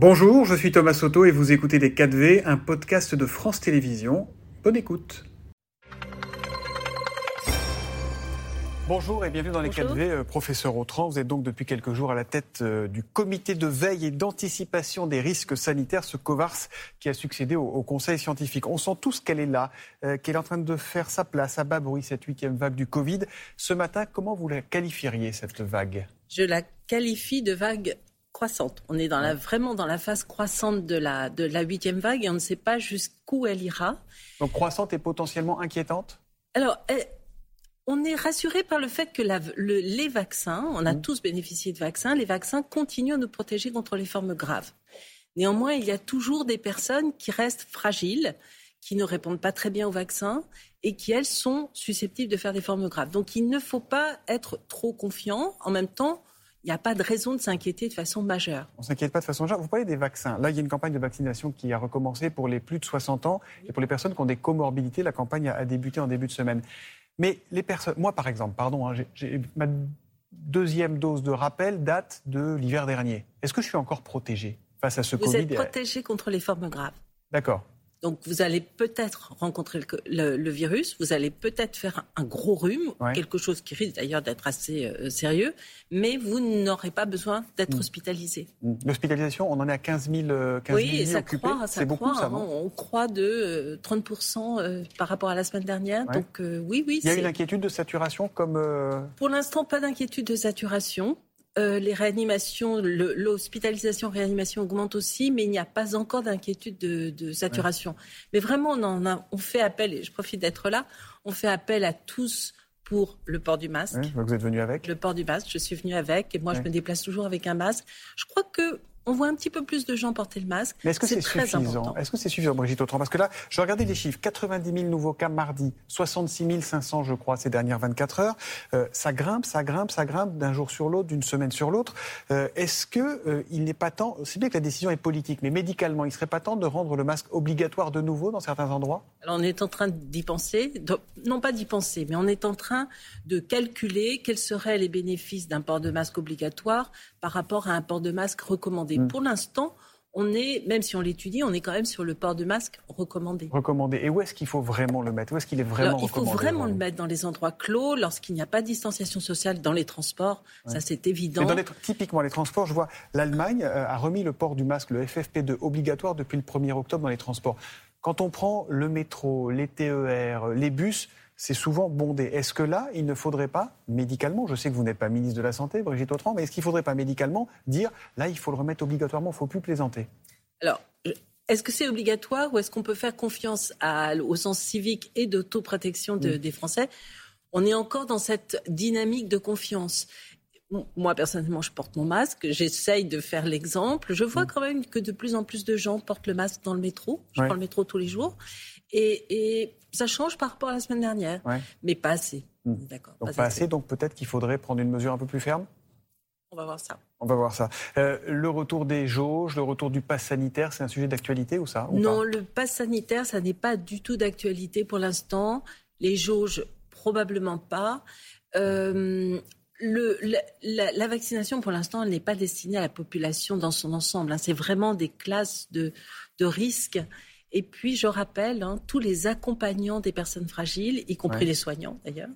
Bonjour, je suis Thomas Soto et vous écoutez Les 4V, un podcast de France Télévisions. Bonne écoute. Bonjour et bienvenue dans les 4V, euh, professeur Autran. Vous êtes donc depuis quelques jours à la tête euh, du comité de veille et d'anticipation des risques sanitaires, ce COVARS qui a succédé au, Conseil scientifique. On sent tous qu'elle est là, euh, qu'elle est en train de faire sa place à bas bruit, cette huitième vague du Covid. Ce matin, comment vous la qualifieriez, cette vague? Je la qualifie de vague croissante. On est dans la, vraiment dans la phase croissante de la, de la huitième vague et on ne sait pas jusqu'où elle ira. Donc croissante et potentiellement inquiétante? Alors, on est rassuré par le fait que les vaccins, on a mmh. tous bénéficié de vaccins, les vaccins continuent à nous protéger contre les formes graves. Néanmoins, il y a toujours des personnes qui restent fragiles, qui ne répondent pas très bien aux vaccins et qui, elles, sont susceptibles de faire des formes graves. Donc il ne faut pas être trop confiant. En même temps, il n'y a pas de raison de s'inquiéter de façon majeure. On ne s'inquiète pas de façon majeure. Vous parlez des vaccins. Là, il y a une campagne de vaccination qui a recommencé pour les plus de 60 ans et pour les personnes qui ont des comorbidités. La campagne a débuté en début de semaine. Mais les personnes, moi par exemple, pardon, hein, ma deuxième dose de rappel date de l'hiver dernier. Est-ce que je suis encore protégé face à ce Covid Vous êtes protégé contre les formes graves. D'accord. Donc vous allez peut-être rencontrer le, virus, vous allez peut-être faire un, gros rhume, quelque chose qui risque d'ailleurs d'être assez euh, sérieux, mais vous n'aurez pas besoin d'être mm. hospitalisé. Mm. L'hospitalisation, on en est à 15 000, 15 000 oui, ça croît, ça beaucoup, ça, on, croit de 30% euh, par rapport à la semaine dernière. Donc oui, oui. Il y a une inquiétude de saturation comme... Euh, Pour l'instant, pas d'inquiétude de saturation. Euh, les réanimations, l'hospitalisation, réanimation augmente aussi, mais il n'y a pas encore d'inquiétude de, saturation. Mais vraiment, on, on fait appel, et je profite d'être là, on fait appel à tous pour le port du masque. vous êtes venu avec? Le port du masque, je suis venu avec, et moi je me déplace toujours avec un masque. Je crois que on voit un petit peu plus de gens porter le masque. Mais est-ce que c'est suffisant Est-ce que c'est suffisant, Brigitte Autran? Parce que là, je regardais les chiffres 90 000 nouveaux cas mardi, 66 500, je crois, ces dernières 24 heures. Euh, ça grimpe, ça grimpe, ça grimpe d'un jour sur l'autre, d'une semaine sur l'autre. Euh, est-ce qu'il euh, n'est pas temps, c'est bien que la décision est politique, mais médicalement, il ne serait pas temps de rendre le masque obligatoire de nouveau dans certains endroits? Alors, on est en train d'y penser, non pas d'y penser, mais on est en train de calculer quels seraient les bénéfices d'un port de masque obligatoire par rapport à un port de masque recommandé. Mm. Pour l'instant, on est, même si on l'étudie, on est quand même sur le port de masque recommandé. Recommandé. Et où est-ce qu'il faut vraiment le mettre? Où est-ce qu'il est vraiment recommandé Il faut vraiment le mettre dans les endroits clos, lorsqu'il n'y a pas de distanciation sociale dans les transports. Ça, c'est évident. dans les, typiquement, les transports, je vois l'Allemagne euh, a remis le port du masque, le FFP2, obligatoire depuis le 1er octobre dans les transports. Quand on prend le métro, les TER, les bus, c'est souvent bondé. Est-ce que là, il ne faudrait pas, médicalement, je sais que vous n'êtes pas ministre de la Santé, Brigitte Autran, mais est-ce qu'il ne faudrait pas médicalement dire, là, il faut le remettre obligatoirement, il ne faut plus plaisanter? Alors, est-ce que c'est obligatoire ou est-ce qu'on peut faire confiance au sens civique et d'autoprotection des Français? On est encore dans cette dynamique de confiance. Moi, personnellement, je porte mon masque. J'essaye de faire l'exemple. Je vois quand même que de plus en plus de gens portent le masque dans le métro. Je prends le métro tous les jours. Et, ça change par rapport à la semaine dernière, mais pas assez. Hmm. D'accord. Donc pas, assez. donc peut-être qu'il faudrait prendre une mesure un peu plus ferme on va voir ça. On va voir ça. Euh, le retour des jauges, le retour du pass sanitaire, c'est un sujet d'actualité ou ça Non, le pass sanitaire, ça n'est pas du tout d'actualité pour l'instant. Les jauges, probablement pas. Euh, le, la, vaccination, pour l'instant, elle n'est pas destinée à la population dans son ensemble. Hein. C'est vraiment des classes de, de risques et puis, je rappelle, hein, tous les accompagnants des personnes fragiles, y compris les soignants d'ailleurs,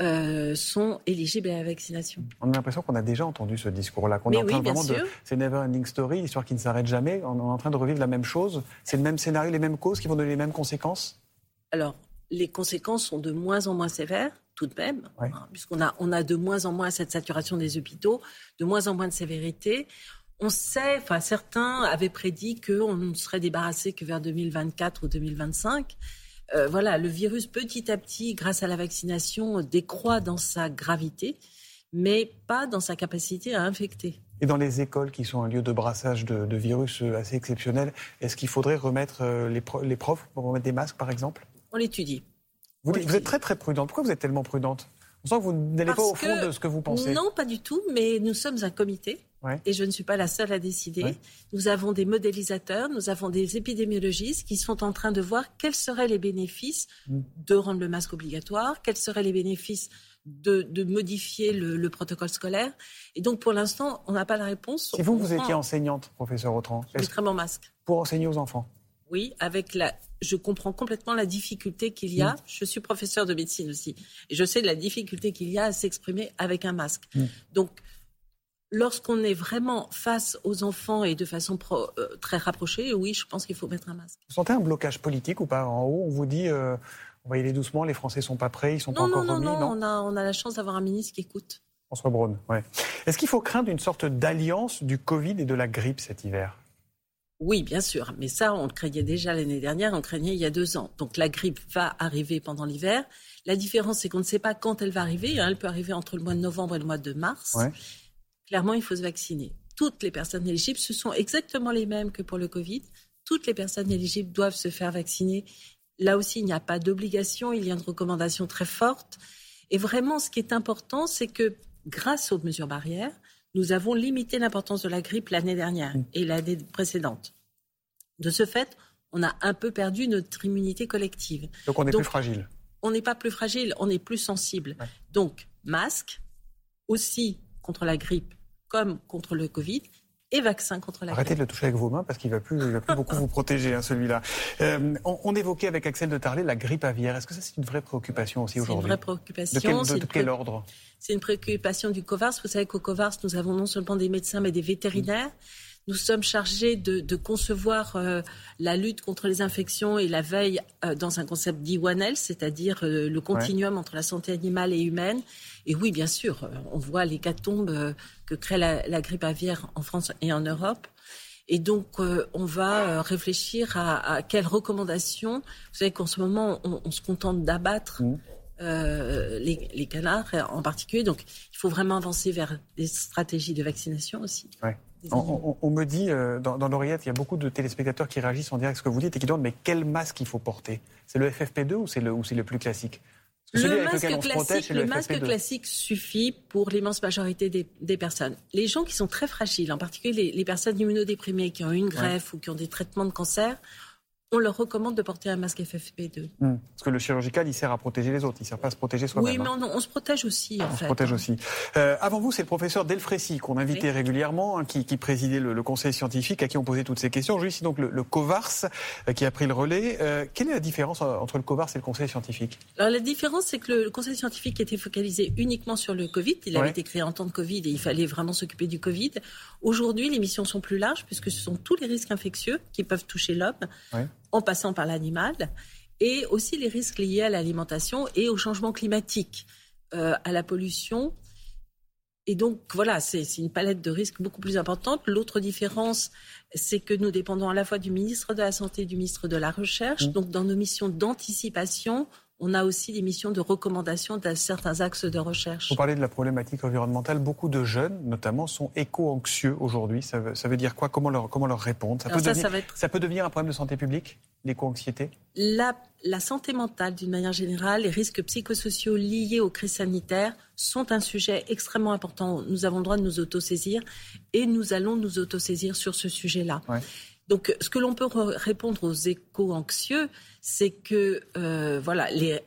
euh, sont éligibles à la vaccination. On a l'impression qu'on a déjà entendu ce discours-là, qu'on est en train vraiment de. C'est never ending story, l'histoire qui ne s'arrête jamais. On est en train de revivre la même chose. C'est le même scénario, les mêmes causes qui vont donner les mêmes conséquences? Alors, les conséquences sont de moins en moins sévères, tout de même, hein, puisqu'on a, on a de moins en moins cette saturation des hôpitaux, de moins en moins de sévérité on sait, enfin certains avaient prédit qu'on ne serait débarrassé que vers 2024 ou 2025. Euh, voilà, le virus petit à petit, grâce à la vaccination, décroît dans sa gravité, mais pas dans sa capacité à infecter. Et dans les écoles qui sont un lieu de brassage de, virus assez exceptionnel, est-ce qu'il faudrait remettre euh, les, les, profs pour remettre des masques, par exemple? On l'étudie. Vous, vous, êtes très très prudente. Pourquoi vous êtes tellement prudente? On sent que vous n'allez pas au fond de ce que vous pensez. Non, pas du tout, mais nous sommes un comité et je ne suis pas la seule à décider. Nous avons des modélisateurs, nous avons des épidémiologistes qui sont en train de voir quels seraient les bénéfices mm. de rendre le masque obligatoire, quels seraient les bénéfices de, modifier le, protocole scolaire. Et donc, pour l'instant, on n'a pas la réponse. Si vous, vous étiez enseignante, professeur Autran. Je mettrais mon masque. Pour enseigner aux enfants? Oui, avec la. Je comprends complètement la difficulté qu'il y a. Mm. Je suis professeur de médecine aussi. Et je sais la difficulté qu'il y a à s'exprimer avec un masque. Mm. Donc, lorsqu'on est vraiment face aux enfants et de façon euh, très rapprochée, oui, je pense qu'il faut mettre un masque. Vous sentez un blocage politique ou pas En haut, on vous dit euh, on va y aller doucement, les Français sont pas prêts, ils sont pas encore non, remis. Non, non, on a, on a la chance d'avoir un ministre qui écoute. François Braun, ouais. Est-ce qu'il faut craindre une sorte d'alliance du Covid et de la grippe cet hiver? Oui, bien sûr, mais ça, on le craignait déjà l'année dernière, on le craignait il y a deux ans. Donc la grippe va arriver pendant l'hiver. La différence, c'est qu'on ne sait pas quand elle va arriver. Hein. Elle peut arriver entre le mois de novembre et le mois de mars. Ouais clairement, il faut se vacciner. Toutes les personnes éligibles, ce sont exactement les mêmes que pour le Covid. Toutes les personnes éligibles doivent se faire vacciner. Là aussi, il n'y a pas d'obligation, il y a une recommandation très forte. Et vraiment, ce qui est important, c'est que grâce aux mesures barrières, nous avons limité l'importance de la grippe l'année dernière mm. et l'année précédente. De ce fait, on a un peu perdu notre immunité collective. Donc on est plus fragile. On n'est pas plus fragile, on est plus sensible. Donc masque, aussi contre la grippe comme contre le Covid et vaccin contre la Arrêtez de le toucher avec vos mains parce qu'il ne va plus, va plus beaucoup vous protéger, hein, celui-là. Euh, on, évoquait avec Axel de Tarlet la grippe aviaire. Est-ce que ça, c'est une vraie préoccupation aussi aujourd'hui C'est une vraie préoccupation. De quel, ordre? C'est une préoccupation du COVARS. Vous savez qu'au COVARS, nous avons non seulement des médecins, mais des vétérinaires. Nous sommes chargés de, concevoir euh, la lutte contre les infections et la veille euh, dans un concept dit One Health, c'est-à-dire le continuum entre la santé animale et humaine. Et oui, bien sûr, on voit l'hécatombe que crée la, grippe aviaire en France et en Europe. Et donc, euh, on va euh, réfléchir à, quelles recommandations. Vous savez qu'en ce moment, on, se contente d'abattre mmh. euh, les, canards en particulier. Donc, il faut vraiment avancer vers des stratégies de vaccination aussi. On, me dit dans, dans l'oreillette, il y a beaucoup de téléspectateurs qui réagissent en direct à ce que vous dites et qui demandent mais quel masque il faut porter? C'est le FFP2 ou c'est le, ou le plus classique? Le masque, classique, le, masque classique, suffit pour l'immense majorité des, personnes. Les gens qui sont très fragiles, en particulier les, personnes immunodéprimées qui ont une greffe ou qui ont des traitements de cancer, on leur recommande de porter un masque FFP2. Hmm. Parce que le chirurgical, il sert à protéger les autres, il ne sert pas à se protéger soi-même. Oui, mais hein. on, se protège aussi, en on fait. se protège aussi. Euh, avant vous, c'est le professeur Delfrécy, qu'on invitait régulièrement, hein, qui, présidait le, conseil scientifique, à qui on posait toutes ces questions. Aujourd'hui, c'est donc le, COVARS euh, qui a pris le relais. Euh, quelle est la différence entre le COVARS et le conseil scientifique? Alors, la différence, c'est que le, conseil scientifique était focalisé uniquement sur le Covid. Il avait été créé en temps de Covid et il fallait vraiment s'occuper du Covid. Aujourd'hui, les missions sont plus larges puisque ce sont tous les risques infectieux qui peuvent toucher l'homme en passant par l'animal, et aussi les risques liés à l'alimentation et au changement climatique, euh, à la pollution. Et donc, voilà, c'est une palette de risques beaucoup plus importante. L'autre différence, c'est que nous dépendons à la fois du ministre de la Santé et du ministre de la Recherche. Mmh. Donc, dans nos missions d'anticipation, on a aussi des missions de recommandation de certains axes de recherche. Vous parlez de la problématique environnementale. Beaucoup de jeunes, notamment, sont éco-anxieux aujourd'hui. Ça veut, dire quoi? Comment leur, comment leur répondre? Ça, peut devenir, ça, peut devenir un problème de santé publique, l'éco-anxiété? La, la santé mentale, d'une manière générale, les risques psychosociaux liés aux crises sanitaires sont un sujet extrêmement important. Nous avons le droit de nous autosaisir et nous allons nous autosaisir sur ce sujet-là. Donc, ce que l'on peut répondre aux éco-anxieux, c'est que euh, voilà, il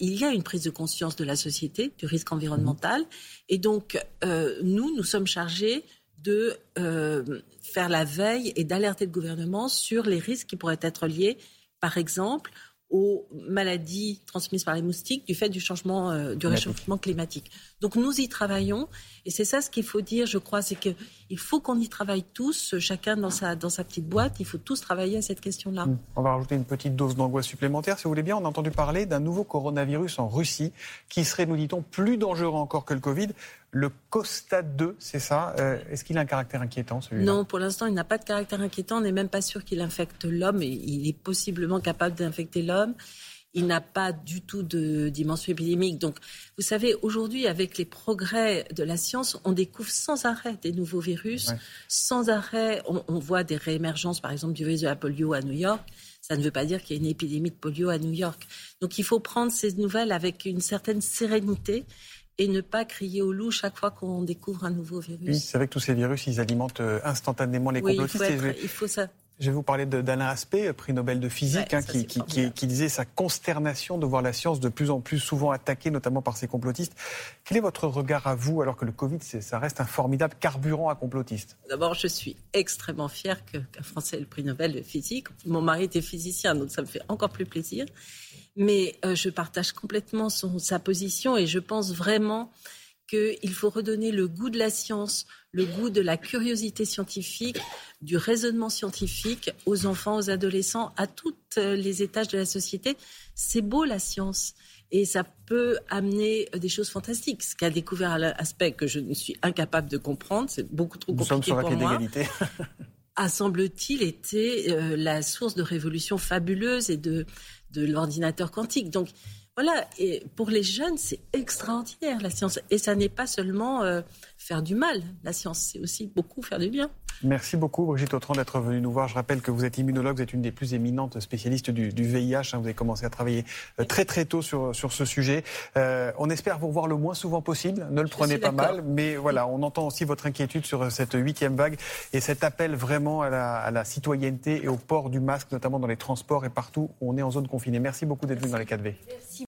y a une prise de conscience de la société du risque environnemental, et donc euh, nous, nous sommes chargés de euh, faire la veille et d'alerter le gouvernement sur les risques qui pourraient être liés, par exemple, aux maladies transmises par les moustiques du fait du changement euh, du réchauffement climatique. Donc nous y travaillons. Et c'est ça ce qu'il faut dire, je crois, c'est qu'il faut qu'on y travaille tous, chacun dans sa, dans sa petite boîte, il faut tous travailler à cette question-là. Mmh. On va rajouter une petite dose d'angoisse supplémentaire, si vous voulez bien. On a entendu parler d'un nouveau coronavirus en Russie qui serait, nous dit-on, plus dangereux encore que le Covid. Le Costa 2, c'est ça euh, Est-ce qu'il a un caractère inquiétant celui-là? Non, pour l'instant, il n'a pas de caractère inquiétant. On n'est même pas sûr qu'il infecte l'homme. Il est possiblement capable d'infecter l'homme. Il n'a pas du tout de dimension épidémique. Donc, vous savez, aujourd'hui, avec les progrès de la science, on découvre sans arrêt des nouveaux virus. Sans arrêt, on, on, voit des réémergences, par exemple, du virus de la polio à New York. Ça ne veut pas dire qu'il y a une épidémie de polio à New York. Donc, il faut prendre ces nouvelles avec une certaine sérénité et ne pas crier au loup chaque fois qu'on découvre un nouveau virus. Oui, c'est vrai que tous ces virus, ils alimentent euh, instantanément les complotistes. il faut, ça. Je vais vous parler d'Alain Aspect, prix Nobel de physique, hein, qui, qui, disait sa consternation de voir la science de plus en plus souvent attaquée, notamment par ses complotistes. Quel est votre regard à vous, alors que le Covid, ça reste un formidable carburant à complotistes? D'abord, je suis extrêmement fière qu'un Français ait le prix Nobel de physique. Mon mari était physicien, donc ça me fait encore plus plaisir. Mais euh, je partage complètement son, sa position et je pense vraiment qu'il faut redonner le goût de la science, le goût de la curiosité scientifique, du raisonnement scientifique aux enfants, aux adolescents, à tous les étages de la société. C'est beau la science. Et ça peut amener des choses fantastiques. Ce qu'a découvert l'aspect que je ne suis incapable de comprendre, c'est beaucoup trop Nous compliqué sommes sur pour moi. a semble-t-il été euh, la source de révolutions fabuleuses et de, de l'ordinateur quantique. Donc voilà, et pour les jeunes, c'est extraordinaire la science. Et ça n'est pas seulement euh, faire du mal, la science, c'est aussi beaucoup faire du bien. Merci beaucoup Brigitte Autran d'être venue nous voir. Je rappelle que vous êtes immunologue, vous êtes une des plus éminentes spécialistes du, VIH. Hein. Vous avez commencé à travailler euh, très très tôt sur, sur ce sujet. Euh, on espère vous revoir le moins souvent possible. Ne le prenez pas mal, mais voilà, on entend aussi votre inquiétude sur cette huitième vague et cet appel vraiment à la, à la citoyenneté et au port du masque, notamment dans les transports et partout où on est en zone confinée. Merci beaucoup d'être venu dans les 4V. Merci.